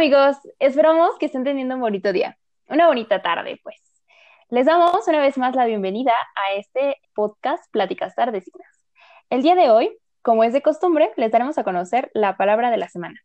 amigos, esperamos que estén teniendo un bonito día, una bonita tarde, pues. Les damos una vez más la bienvenida a este podcast Pláticas Tardecinas. El día de hoy, como es de costumbre, les daremos a conocer la palabra de la semana.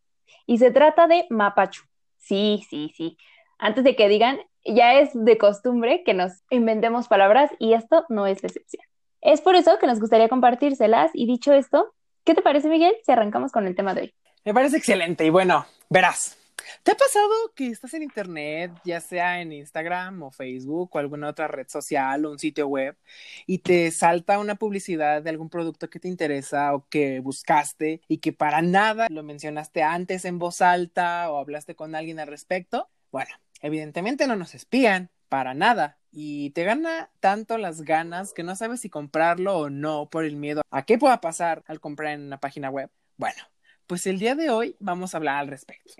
Y se trata de mapachu. Sí, sí, sí. Antes de que digan, ya es de costumbre que nos inventemos palabras y esto no es excepción. Es por eso que nos gustaría compartírselas y dicho esto, ¿qué te parece Miguel si arrancamos con el tema de hoy? Me parece excelente y bueno, verás. ¿Te ha pasado que estás en internet, ya sea en Instagram o Facebook o alguna otra red social o un sitio web, y te salta una publicidad de algún producto que te interesa o que buscaste y que para nada lo mencionaste antes en voz alta o hablaste con alguien al respecto? Bueno, evidentemente no nos espían, para nada. Y te gana tanto las ganas que no sabes si comprarlo o no por el miedo a qué pueda pasar al comprar en una página web. Bueno, pues el día de hoy vamos a hablar al respecto.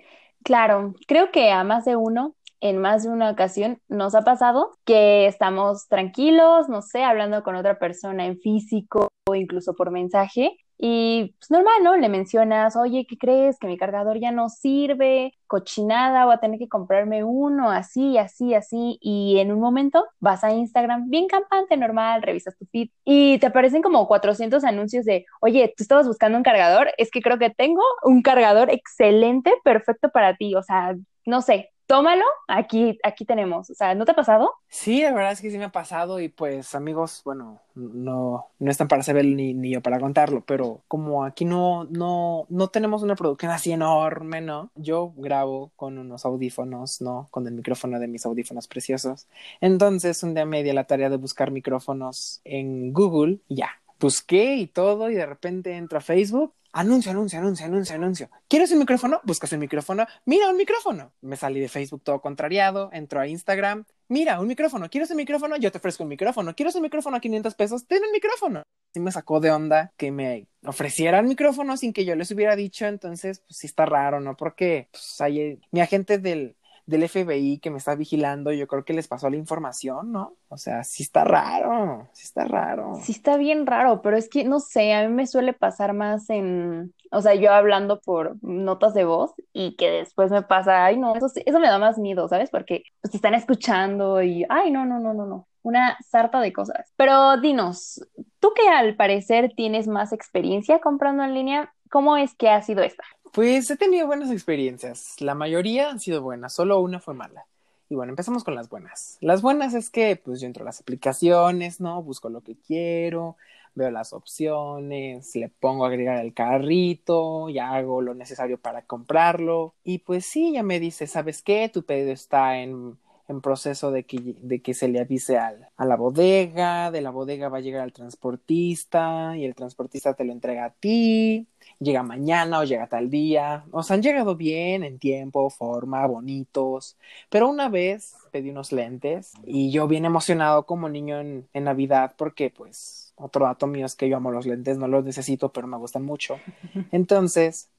Claro, creo que a más de uno, en más de una ocasión, nos ha pasado que estamos tranquilos, no sé, hablando con otra persona en físico o incluso por mensaje y pues normal, ¿no? Le mencionas, oye, ¿qué crees? Que mi cargador ya no sirve, cochinada, voy a tener que comprarme uno, así, así, así. Y en un momento vas a Instagram, bien campante, normal, revisas tu feed y te aparecen como 400 anuncios de, oye, tú estabas buscando un cargador, es que creo que tengo un cargador excelente, perfecto para ti. O sea, no sé, tómalo, aquí, aquí tenemos. O sea, ¿no te ha pasado? Sí, la verdad es que sí me ha pasado y pues amigos, bueno, no, no están para saber ni, ni yo para contarlo, pero como aquí no, no, no tenemos una producción así enorme, ¿no? Yo grabo con unos audífonos, ¿no? Con el micrófono de mis audífonos preciosos. Entonces un día me di la tarea de buscar micrófonos en Google y ya. Busqué y todo y de repente entro a Facebook Anuncio, anuncio, anuncio, anuncio, anuncio. ¿Quieres un micrófono? Buscas un micrófono. Mira, un micrófono. Me salí de Facebook todo contrariado, entro a Instagram. Mira, un micrófono. ¿Quieres un micrófono? Yo te ofrezco un micrófono. ¿Quieres un micrófono a 500 pesos? Ten un micrófono. Sí me sacó de onda que me ofrecieran micrófono sin que yo les hubiera dicho. Entonces, pues sí está raro, ¿no? Porque pues, hay, mi agente del, del FBI que me está vigilando, yo creo que les pasó la información, ¿no? O sea, sí está raro, sí está raro. Sí está bien raro, pero es que no sé, a mí me suele pasar más en, o sea, yo hablando por notas de voz y que después me pasa, ay, no, eso, eso me da más miedo, ¿sabes? Porque pues, te están escuchando y, ay, no, no, no, no, no, una sarta de cosas. Pero dinos, tú que al parecer tienes más experiencia comprando en línea, ¿cómo es que ha sido esta? Pues he tenido buenas experiencias. La mayoría han sido buenas, solo una fue mala. Y bueno, empezamos con las buenas. Las buenas es que pues yo entro a las aplicaciones, ¿no? Busco lo que quiero, veo las opciones, le pongo a agregar el carrito, ya hago lo necesario para comprarlo. Y pues sí, ya me dice, ¿sabes qué? Tu pedido está en, en proceso de que, de que se le avise al, a la bodega, de la bodega va a llegar al transportista y el transportista te lo entrega a ti llega mañana o llega tal día. O sea, han llegado bien, en tiempo, forma, bonitos. Pero una vez pedí unos lentes y yo bien emocionado como niño en, en Navidad porque pues otro dato mío es que yo amo los lentes, no los necesito, pero me gustan mucho. Entonces,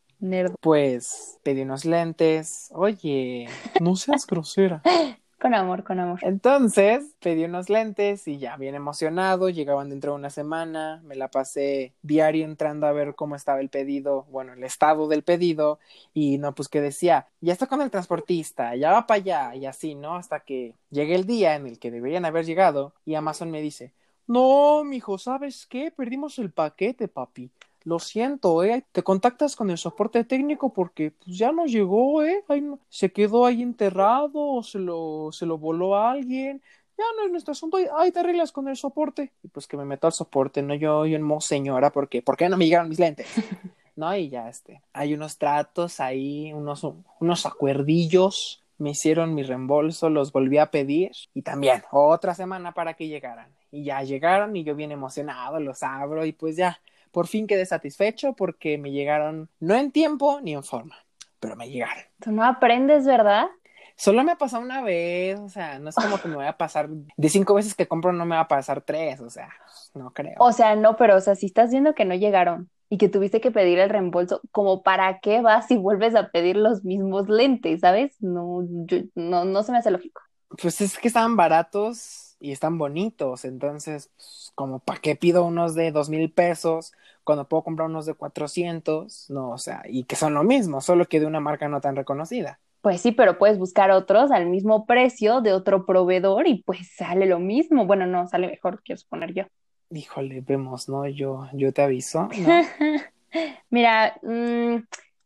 Pues pedí unos lentes. Oye, no seas grosera. Con amor, con amor. Entonces pedí unos lentes y ya bien emocionado, llegaban dentro de una semana, me la pasé diario entrando a ver cómo estaba el pedido, bueno, el estado del pedido y no, pues que decía, ya está con el transportista, ya va para allá y así, ¿no? Hasta que llegue el día en el que deberían haber llegado y Amazon me dice, no, mijo, ¿sabes qué? Perdimos el paquete, papi lo siento, ¿eh? Te contactas con el soporte técnico porque pues, ya no llegó, ¿eh? se quedó ahí enterrado o se lo, se lo voló a alguien. Ya no es nuestro asunto, ahí te arreglas con el soporte. Y pues que me meto al soporte, no yo, yo en señora, porque ¿por qué no me llegaron mis lentes? no, y ya este. Hay unos tratos ahí, unos, unos acuerdillos. Me hicieron mi reembolso, los volví a pedir y también otra semana para que llegaran. Y ya llegaron y yo bien emocionado, los abro y pues ya por fin quedé satisfecho porque me llegaron no en tiempo ni en forma, pero me llegaron. Tú no aprendes, ¿verdad? Solo me ha pasado una vez, o sea, no es como que me voy a pasar, de cinco veces que compro no me va a pasar tres, o sea, no creo. O sea, no, pero, o sea, si estás viendo que no llegaron y que tuviste que pedir el reembolso, como para qué vas y vuelves a pedir los mismos lentes, ¿sabes? No, no, no se me hace lógico. Pues es que estaban baratos y están bonitos, entonces, pues, como para qué pido unos de dos mil pesos cuando puedo comprar unos de 400, no, o sea, y que son lo mismo, solo que de una marca no tan reconocida. Pues sí, pero puedes buscar otros al mismo precio de otro proveedor y pues sale lo mismo. Bueno, no, sale mejor, quiero suponer yo. Híjole, vemos, ¿no? Yo, yo te aviso, ¿no? Mira, mmm,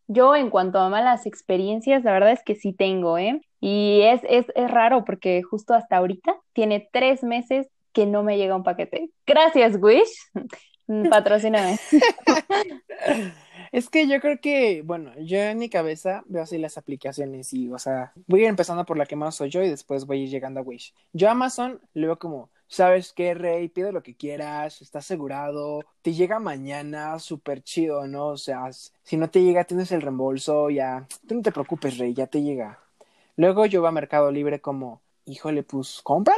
yo en cuanto a malas experiencias, la verdad es que sí tengo, ¿eh? Y es, es, es raro porque justo hasta ahorita tiene tres meses que no me llega un paquete. Gracias, Wish. Patrocíname. Es que yo creo que, bueno, yo en mi cabeza veo así las aplicaciones y, o sea, voy a ir empezando por la que más soy yo y después voy a ir llegando a Wish. Yo a Amazon le veo como, ¿sabes qué, Rey? Pide lo que quieras, está asegurado, te llega mañana, súper chido, ¿no? O sea, si no te llega, tienes el reembolso, ya, tú no te preocupes, Rey, ya te llega. Luego yo voy a Mercado Libre como, híjole, pues cómpralo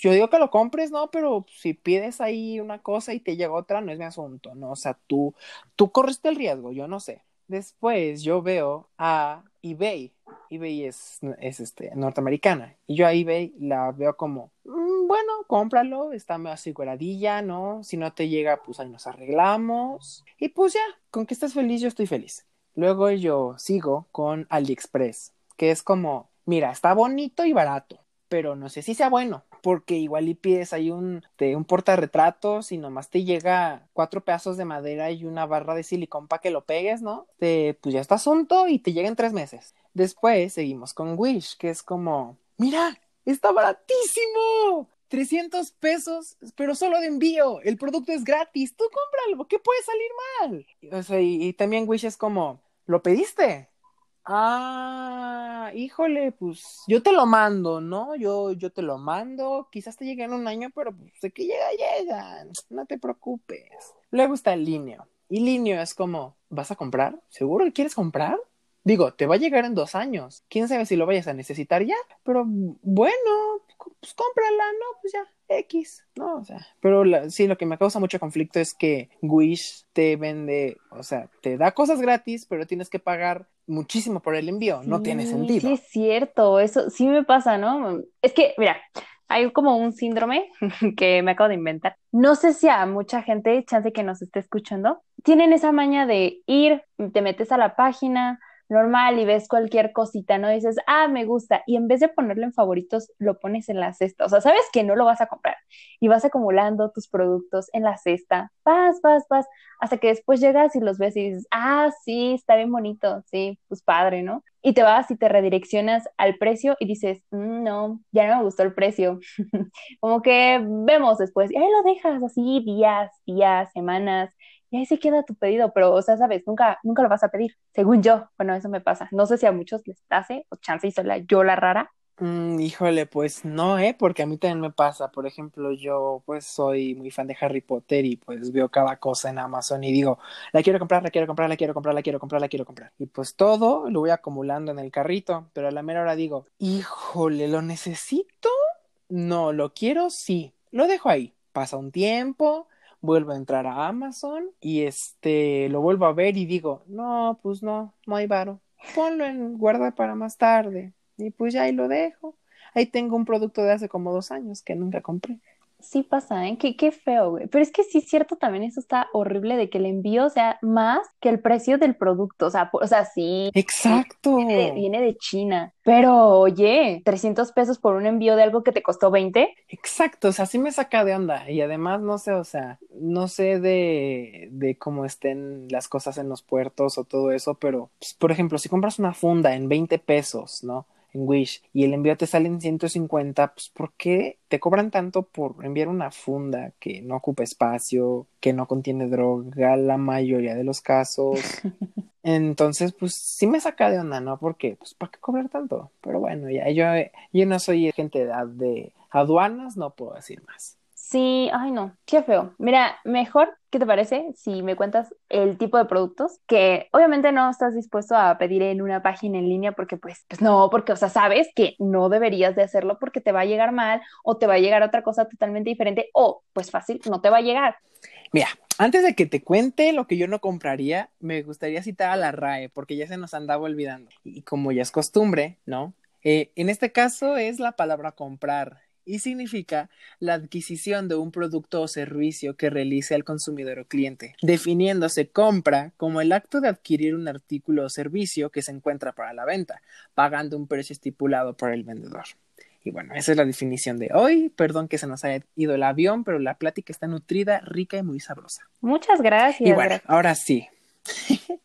yo digo que lo compres, ¿no? Pero si pides ahí una cosa y te llega otra, no es mi asunto, ¿no? O sea, tú, tú corriste el riesgo, yo no sé. Después yo veo a eBay. eBay es, es este, norteamericana. Y yo a eBay la veo como, mm, bueno, cómpralo, está medio aseguradilla, ¿no? Si no te llega, pues ahí nos arreglamos. Y pues ya, con que estés feliz, yo estoy feliz. Luego yo sigo con AliExpress, que es como, mira, está bonito y barato pero no sé si sea bueno, porque igual y pides ahí un, de un portarretratos y nomás te llega cuatro pedazos de madera y una barra de silicón para que lo pegues, ¿no? Te, pues ya está asunto y te llega en tres meses. Después seguimos con Wish, que es como, mira, está baratísimo. 300 pesos, pero solo de envío. El producto es gratis. Tú cómpralo. ¿Qué puede salir mal? O sea, y, y también Wish es como, ¿lo pediste? Ah, híjole, pues yo te lo mando, ¿no? Yo, yo te lo mando, quizás te llegue en un año, pero pues que llega, llega, no te preocupes. Luego está el Linio. Y Linio es como, ¿vas a comprar? ¿Seguro que quieres comprar? Digo, te va a llegar en dos años. Quién sabe si lo vayas a necesitar ya, pero bueno, pues cómprala, ¿no? Pues ya, X, ¿no? O sea, pero sí, lo que me causa mucho conflicto es que Wish te vende, o sea, te da cosas gratis, pero tienes que pagar muchísimo por el envío, no tiene sentido. Sí, es cierto, eso sí me pasa, ¿no? Es que, mira, hay como un síndrome que me acabo de inventar. No sé si a mucha gente, chance que nos esté escuchando, tienen esa maña de ir, te metes a la página, normal y ves cualquier cosita, ¿no? dices, ah, me gusta, y en vez de ponerlo en favoritos, lo pones en la cesta. O sea, sabes que no lo vas a comprar y vas acumulando tus productos en la cesta, vas, vas, vas, hasta que después llegas y los ves y dices, ah, sí, está bien bonito, sí, pues padre, ¿no? Y te vas y te redireccionas al precio y dices, mm, no, ya no me gustó el precio. Como que vemos después, y ahí lo dejas así días, días, semanas, y ahí se queda tu pedido, pero, o sea, sabes, nunca, nunca lo vas a pedir, según yo. Bueno, eso me pasa. No sé si a muchos les hace, o chance y soy yo la rara. Mm, híjole, pues no, ¿eh? Porque a mí también me pasa. Por ejemplo, yo pues soy muy fan de Harry Potter y pues veo cada cosa en Amazon y digo, la quiero comprar, la quiero comprar, la quiero comprar, la quiero comprar, la quiero comprar. Y pues todo lo voy acumulando en el carrito, pero a la mera hora digo, híjole, ¿lo necesito? No, ¿lo quiero? Sí. Lo dejo ahí. Pasa un tiempo, vuelvo a entrar a Amazon y este lo vuelvo a ver y digo, no, pues no, no hay varo. Ponlo en guarda para más tarde. Y pues ya ahí lo dejo. Ahí tengo un producto de hace como dos años que nunca compré sí pasa, ¿eh? Qué, qué feo, güey. Pero es que sí es cierto también, eso está horrible de que el envío sea más que el precio del producto. O sea, o sea sí. Exacto. Viene de, China. Pero, oye, 300 pesos por un envío de algo que te costó 20. Exacto, o sea, sí me saca de onda. Y además, no sé, o sea, no sé de, de cómo estén las cosas en los puertos o todo eso, pero, pues, por ejemplo, si compras una funda en 20 pesos, ¿no? Wish y el envío te sale en 150, pues ¿por qué te cobran tanto por enviar una funda que no ocupa espacio, que no contiene droga la mayoría de los casos? Entonces, pues sí me saca de onda, ¿no? Porque, pues, ¿para qué cobrar tanto? Pero bueno, ya yo, yo no soy gente de, de aduanas, no puedo decir más. Sí, ay no, qué feo. Mira, mejor, ¿qué te parece si me cuentas el tipo de productos que obviamente no estás dispuesto a pedir en una página en línea porque pues, pues no, porque o sea, sabes que no deberías de hacerlo porque te va a llegar mal o te va a llegar otra cosa totalmente diferente o pues fácil, no te va a llegar. Mira, antes de que te cuente lo que yo no compraría, me gustaría citar a la RAE porque ya se nos andaba olvidando y como ya es costumbre, ¿no? Eh, en este caso es la palabra comprar y significa la adquisición de un producto o servicio que realice el consumidor o cliente, definiéndose compra como el acto de adquirir un artículo o servicio que se encuentra para la venta, pagando un precio estipulado por el vendedor. Y bueno, esa es la definición de hoy. Perdón que se nos haya ido el avión, pero la plática está nutrida, rica y muy sabrosa. Muchas gracias. Y bueno, ahora sí.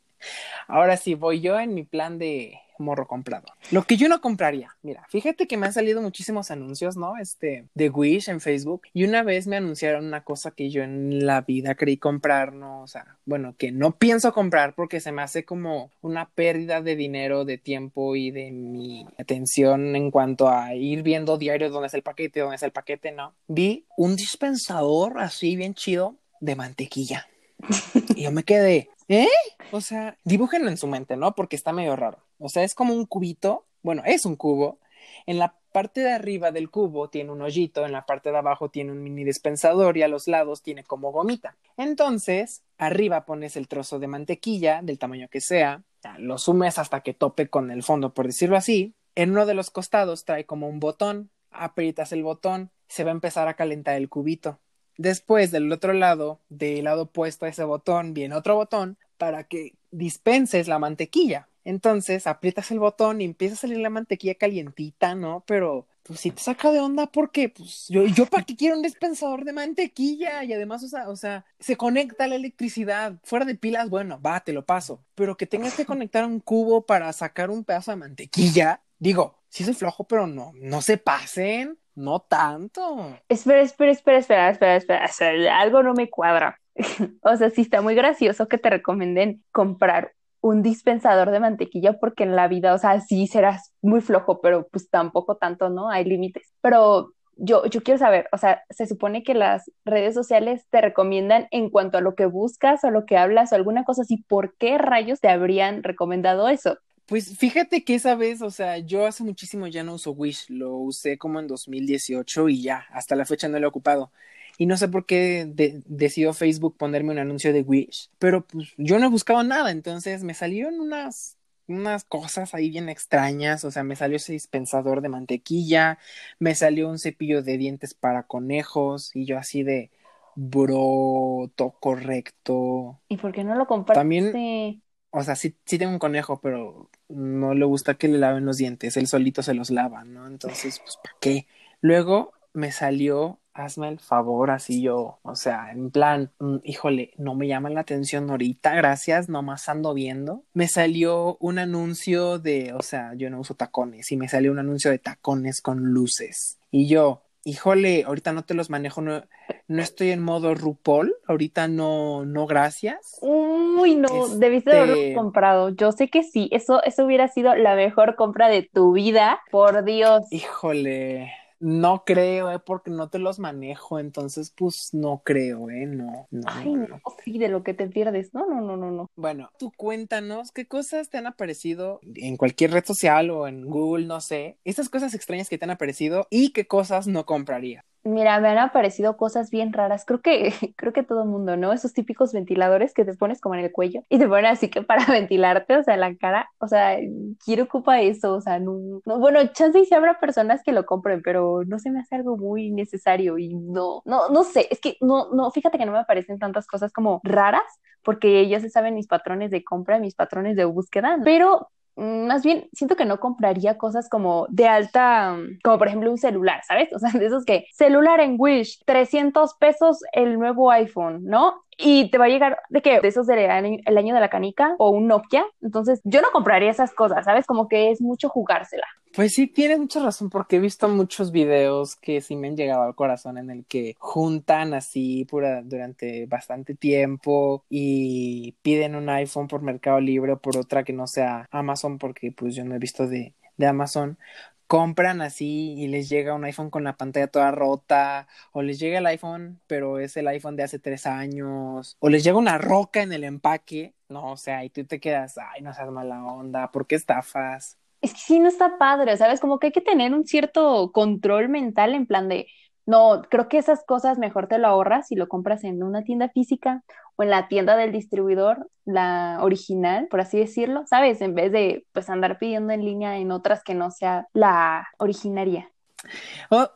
ahora sí, voy yo en mi plan de morro comprado. Lo que yo no compraría, mira, fíjate que me han salido muchísimos anuncios, ¿no? Este, de Wish en Facebook. Y una vez me anunciaron una cosa que yo en la vida creí comprar, ¿no? O sea, bueno, que no pienso comprar porque se me hace como una pérdida de dinero, de tiempo y de mi atención en cuanto a ir viendo diario dónde es el paquete, dónde es el paquete, ¿no? Vi un dispensador así bien chido de mantequilla. Y yo me quedé, ¿eh? O sea, dibújenlo en su mente, ¿no? Porque está medio raro. O sea, es como un cubito, bueno, es un cubo. En la parte de arriba del cubo tiene un hoyito, en la parte de abajo tiene un mini dispensador y a los lados tiene como gomita. Entonces, arriba pones el trozo de mantequilla, del tamaño que sea, lo sumes hasta que tope con el fondo, por decirlo así. En uno de los costados trae como un botón, aprietas el botón, se va a empezar a calentar el cubito. Después, del otro lado, del lado opuesto a ese botón, viene otro botón para que dispenses la mantequilla. Entonces aprietas el botón y empieza a salir la mantequilla calientita, ¿no? Pero pues si te saca de onda porque pues yo, yo para qué quiero un dispensador de mantequilla y además, o sea, o sea, se conecta la electricidad. Fuera de pilas, bueno, va, te lo paso. Pero que tengas que conectar un cubo para sacar un pedazo de mantequilla, digo, sí soy flojo, pero no, no se pasen. No tanto. Espera, espera, espera, espera, espera, espera. algo no me cuadra. o sea, sí está muy gracioso que te recomienden comprar un dispensador de mantequilla porque en la vida, o sea, sí serás muy flojo, pero pues tampoco tanto, ¿no? Hay límites. Pero yo, yo quiero saber, o sea, se supone que las redes sociales te recomiendan en cuanto a lo que buscas o lo que hablas o alguna cosa así, ¿por qué rayos te habrían recomendado eso? Pues fíjate que esa vez, o sea, yo hace muchísimo ya no uso Wish, lo usé como en 2018 y ya, hasta la fecha no lo he ocupado. Y no sé por qué decidió Facebook ponerme un anuncio de Wish, pero pues yo no he buscado nada, entonces me salieron unas unas cosas ahí bien extrañas, o sea, me salió ese dispensador de mantequilla, me salió un cepillo de dientes para conejos y yo así de broto correcto. ¿Y por qué no lo compraste? También, o sea, sí, sí tengo un conejo, pero no le gusta que le laven los dientes, él solito se los lava, ¿no? Entonces, pues, ¿para qué? Luego me salió hazme el favor, así yo, o sea, en plan, mm, híjole, no me llama la atención ahorita, gracias, nomás ando viendo. Me salió un anuncio de, o sea, yo no uso tacones, y me salió un anuncio de tacones con luces. Y yo, híjole, ahorita no te los manejo, no, no estoy en modo RuPaul, ahorita no, no, gracias. Uy, no, debiste haberlo este comprado. Yo sé que sí, eso, eso hubiera sido la mejor compra de tu vida, por Dios. Híjole. No creo, ¿eh? Porque no te los manejo, entonces pues no creo, ¿eh? No, no. Ay, no, sí, de lo que te pierdes. No, no, no, no, no. Bueno, tú cuéntanos qué cosas te han aparecido en cualquier red social o en Google, no sé. Esas cosas extrañas que te han aparecido y qué cosas no compraría. Mira, me han aparecido cosas bien raras. Creo que, creo que todo mundo, ¿no? Esos típicos ventiladores que te pones como en el cuello y te ponen así que para ventilarte, o sea, la cara. O sea, quiero ocupa eso? O sea, no, no, bueno, chance y si habrá personas que lo compren, pero no se me hace algo muy necesario y no, no, no sé. Es que no, no, fíjate que no me aparecen tantas cosas como raras porque ya se saben mis patrones de compra, mis patrones de búsqueda, pero más bien siento que no compraría cosas como de alta, mm, como por ejemplo un celular, ¿sabes? O sea, de esos que celular en Wish, 300 pesos el nuevo iPhone, ¿no? y te va a llegar de que de esos del el año de la canica o un Nokia. Entonces, yo no compraría esas cosas, ¿sabes? Como que es mucho jugársela. Pues sí, tienes mucha razón, porque he visto muchos videos que sí me han llegado al corazón en el que juntan así pura, durante bastante tiempo y piden un iPhone por Mercado Libre o por otra que no sea Amazon, porque pues yo no he visto de, de Amazon, compran así y les llega un iPhone con la pantalla toda rota, o les llega el iPhone, pero es el iPhone de hace tres años, o les llega una roca en el empaque, no, o sea, y tú te quedas, ay, no seas mala onda, ¿por qué estafas? Es que sí, no está padre, ¿sabes? Como que hay que tener un cierto control mental en plan de, no, creo que esas cosas mejor te lo ahorras si lo compras en una tienda física o en la tienda del distribuidor, la original, por así decirlo, ¿sabes? En vez de pues andar pidiendo en línea en otras que no sea la originaria.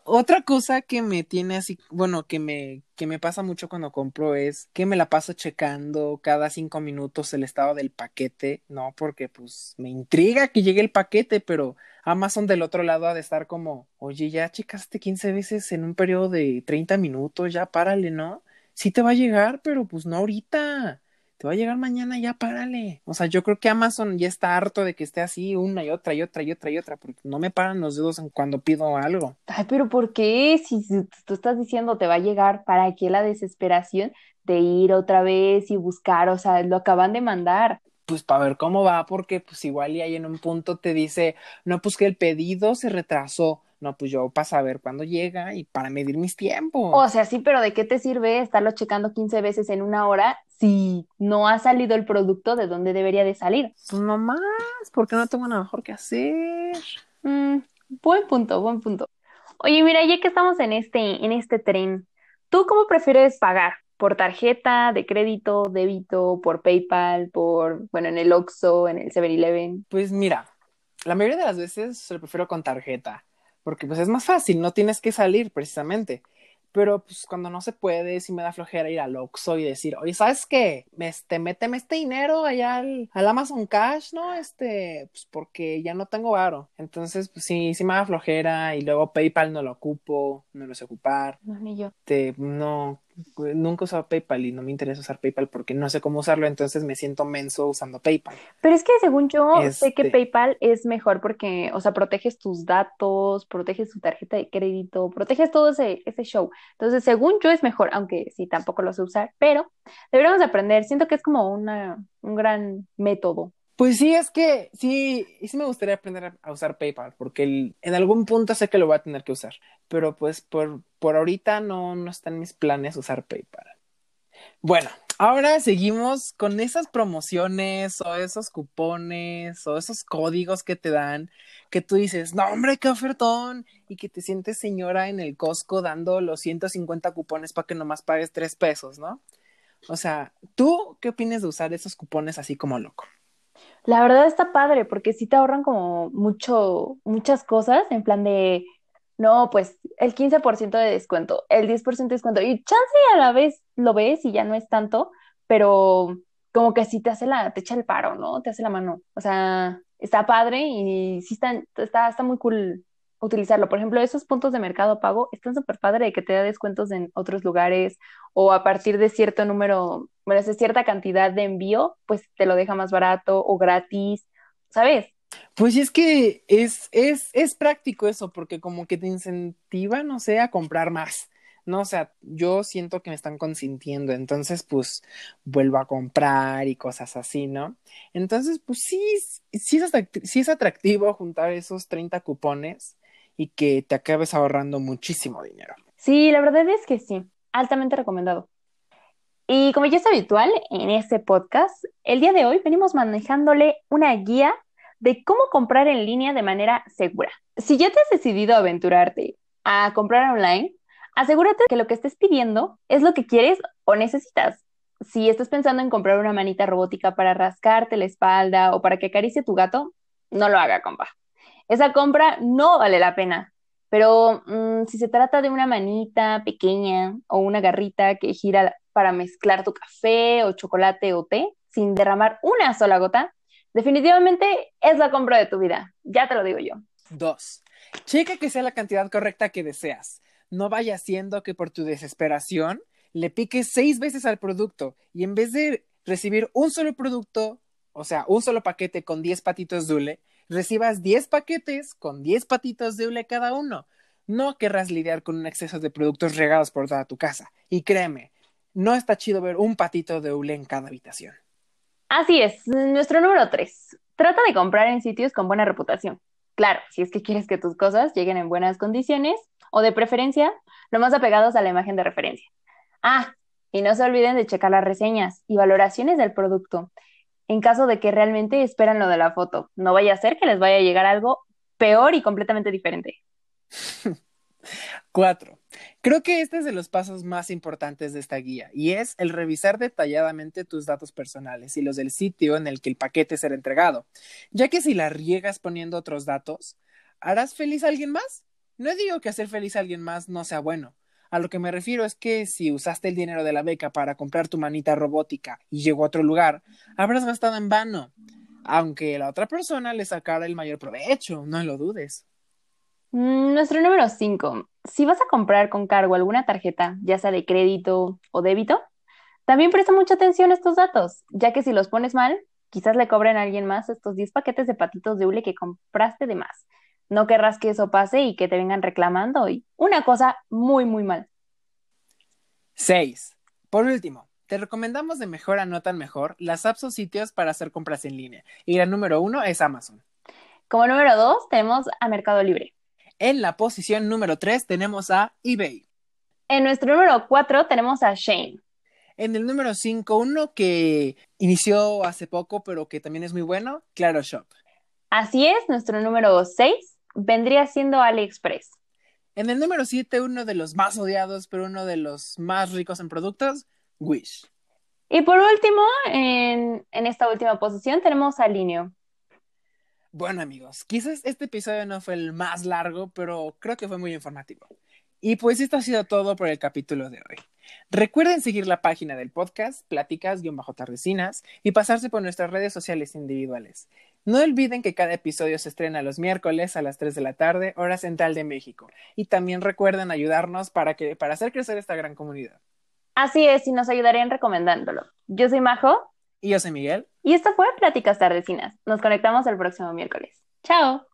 Otra cosa que me tiene así, bueno, que me, que me pasa mucho cuando compro es que me la paso checando cada cinco minutos el estado del paquete, ¿no? Porque pues me intriga que llegue el paquete, pero Amazon del otro lado ha de estar como, oye, ya checaste 15 veces en un periodo de 30 minutos, ya párale, ¿no? Sí te va a llegar, pero pues no ahorita te va a llegar mañana, ya párale. O sea, yo creo que Amazon ya está harto de que esté así una y otra y otra y otra y otra, porque no me paran los dedos cuando pido algo. Ay, pero ¿por qué? Si tú estás diciendo te va a llegar, ¿para qué la desesperación de ir otra vez y buscar? O sea, lo acaban de mandar pues para ver cómo va, porque pues igual y ahí en un punto te dice, no, pues que el pedido se retrasó. No, pues yo para saber cuándo llega y para medir mis tiempos. O sea, sí, pero ¿de qué te sirve estarlo checando 15 veces en una hora si no ha salido el producto de donde debería de salir? Pues nomás, porque no tengo nada mejor que hacer. Mm, buen punto, buen punto. Oye, mira, ya que estamos en este, en este tren, ¿tú cómo prefieres pagar? ¿Por tarjeta de crédito, débito, por PayPal, por, bueno, en el Oxxo, en el 7-Eleven? Pues mira, la mayoría de las veces lo prefiero con tarjeta porque pues es más fácil, no tienes que salir precisamente. Pero pues cuando no se puede, sí me da flojera ir al Oxxo y decir, oye, ¿sabes qué? Este, méteme este dinero allá al, Amazon Cash, ¿no? Este, pues porque ya no tengo varo. Entonces, pues sí, sí me da flojera y luego PayPal no lo ocupo, no lo sé ocupar. No, ni yo. Te, no, nunca he usado PayPal y no me interesa usar PayPal porque no sé cómo usarlo, entonces me siento menso usando PayPal. Pero es que según yo sé que este PayPal es mejor porque, o sea, proteges tus datos, proteges tu tarjeta de crédito, proteges todo ese, ese show. Entonces, según yo es mejor, aunque sí, tampoco lo sé usar, pero deberíamos aprender. Siento que es como una, un gran método pues sí, es que sí, sí me gustaría aprender a usar PayPal, porque en algún punto sé que lo voy a tener que usar, pero pues por, por ahorita no, no está en mis planes usar PayPal. Bueno, ahora seguimos con esas promociones o esos cupones o esos códigos que te dan, que tú dices, no hombre, qué ofertón, y que te sientes señora en el Costco dando los 150 cupones para que nomás pagues 3 pesos, ¿no? O sea, ¿tú qué opinas de usar esos cupones así como loco? La verdad está padre porque sí te ahorran como mucho, muchas cosas en plan de, no, pues el 15% de descuento, el 10% de descuento y chance a la vez lo ves y ya no es tanto, pero como que sí te hace la, te echa el paro, ¿no? Te hace la mano. O sea, está padre y sí está, está, está muy cool utilizarlo. Por ejemplo, esos puntos de mercado pago están súper padre de que te da descuentos en otros lugares o a partir de cierto número, bueno, de cierta cantidad de envío, pues te lo deja más barato o gratis, ¿sabes? Pues es que es, es, es práctico eso, porque como que te incentiva, no sé, a comprar más. No, o sea, yo siento que me están consintiendo, entonces pues vuelvo a comprar y cosas así, ¿no? Entonces, pues sí, sí es, sí es atractivo juntar esos 30 cupones y que te acabes ahorrando muchísimo dinero. Sí, la verdad es que sí, altamente recomendado. Y como ya es habitual en este podcast, el día de hoy venimos manejándole una guía de cómo comprar en línea de manera segura. Si ya te has decidido aventurarte a comprar online, asegúrate que lo que estés pidiendo es lo que quieres o necesitas. Si estás pensando en comprar una manita robótica para rascarte la espalda o para que acaricie tu gato, no lo haga, compa esa compra no vale la pena. Pero mm, si se trata de una manita pequeña o una garrita que gira para mezclar tu café o chocolate o té sin derramar una sola gota, definitivamente es la compra de tu vida. Ya te lo digo yo. Dos. Checa que sea la cantidad correcta que deseas. No vaya siendo que por tu desesperación le piques seis veces al producto y en vez de recibir un solo producto, o sea, un solo paquete con diez patitos dule, recibas 10 paquetes con 10 patitos de hule cada uno. No querrás lidiar con un exceso de productos regados por toda tu casa. Y créeme, no está chido ver un patito de hule en cada habitación. Así es, nuestro número 3. Trata de comprar en sitios con buena reputación. Claro, si es que quieres que tus cosas lleguen en buenas condiciones o de preferencia, lo más apegados a la imagen de referencia. Ah, y no se olviden de checar las reseñas y valoraciones del producto en caso de que realmente esperan lo de la foto. No vaya a ser que les vaya a llegar algo peor y completamente diferente. Cuatro. Creo que este es de los pasos más importantes de esta guía y es el revisar detalladamente tus datos personales y los del sitio en el que el paquete será entregado, ya que si la riegas poniendo otros datos, ¿harás feliz a alguien más? No digo que hacer feliz a alguien más no sea bueno. A lo que me refiero es que si usaste el dinero de la beca para comprar tu manita robótica y llegó a otro lugar, habrás gastado en vano, aunque la otra persona le sacara el mayor provecho, no lo dudes. Mm, Nuestro número 5. Si vas a comprar con cargo alguna tarjeta, ya sea de crédito o débito, también presta mucha atención a estos datos, ya que si los pones mal, quizás le cobren a alguien más estos 10 paquetes de patitos de hule que compraste de más. No querrás que eso pase y que te vengan reclamando y una cosa muy, muy mal. 6. Por último, te recomendamos de mejor a no tan mejor las apps o sitios para hacer compras en línea. Y la número uno es Amazon. Como número 2 tenemos a Mercado Libre. En la posición número 3 tenemos a eBay. En nuestro número 4 tenemos a Shane. En el número 5, uno que inició hace poco, pero que también es muy bueno, Claro Shop. Así es, nuestro número 6 vendría siendo AliExpress. En el número 7, uno de los más odiados, pero uno de los más ricos en productos, Wish. Y por último, en, en esta última posición tenemos a Linio. Bueno amigos, quizás este episodio no fue el más largo, pero creo que fue muy informativo. Y pues esto ha sido todo por el capítulo de hoy. Recuerden seguir la página del podcast, pláticas-tardecinas, y pasarse por nuestras redes sociales individuales. No olviden que cada episodio se estrena los miércoles a las 3 de la tarde, hora central de México. Y también recuerden ayudarnos para, que, para hacer crecer esta gran comunidad. Así es, y nos ayudarían recomendándolo. Yo soy Majo. Y yo soy Miguel. Y esto fue Pláticas Tardecinas. Nos conectamos el próximo miércoles. Chao.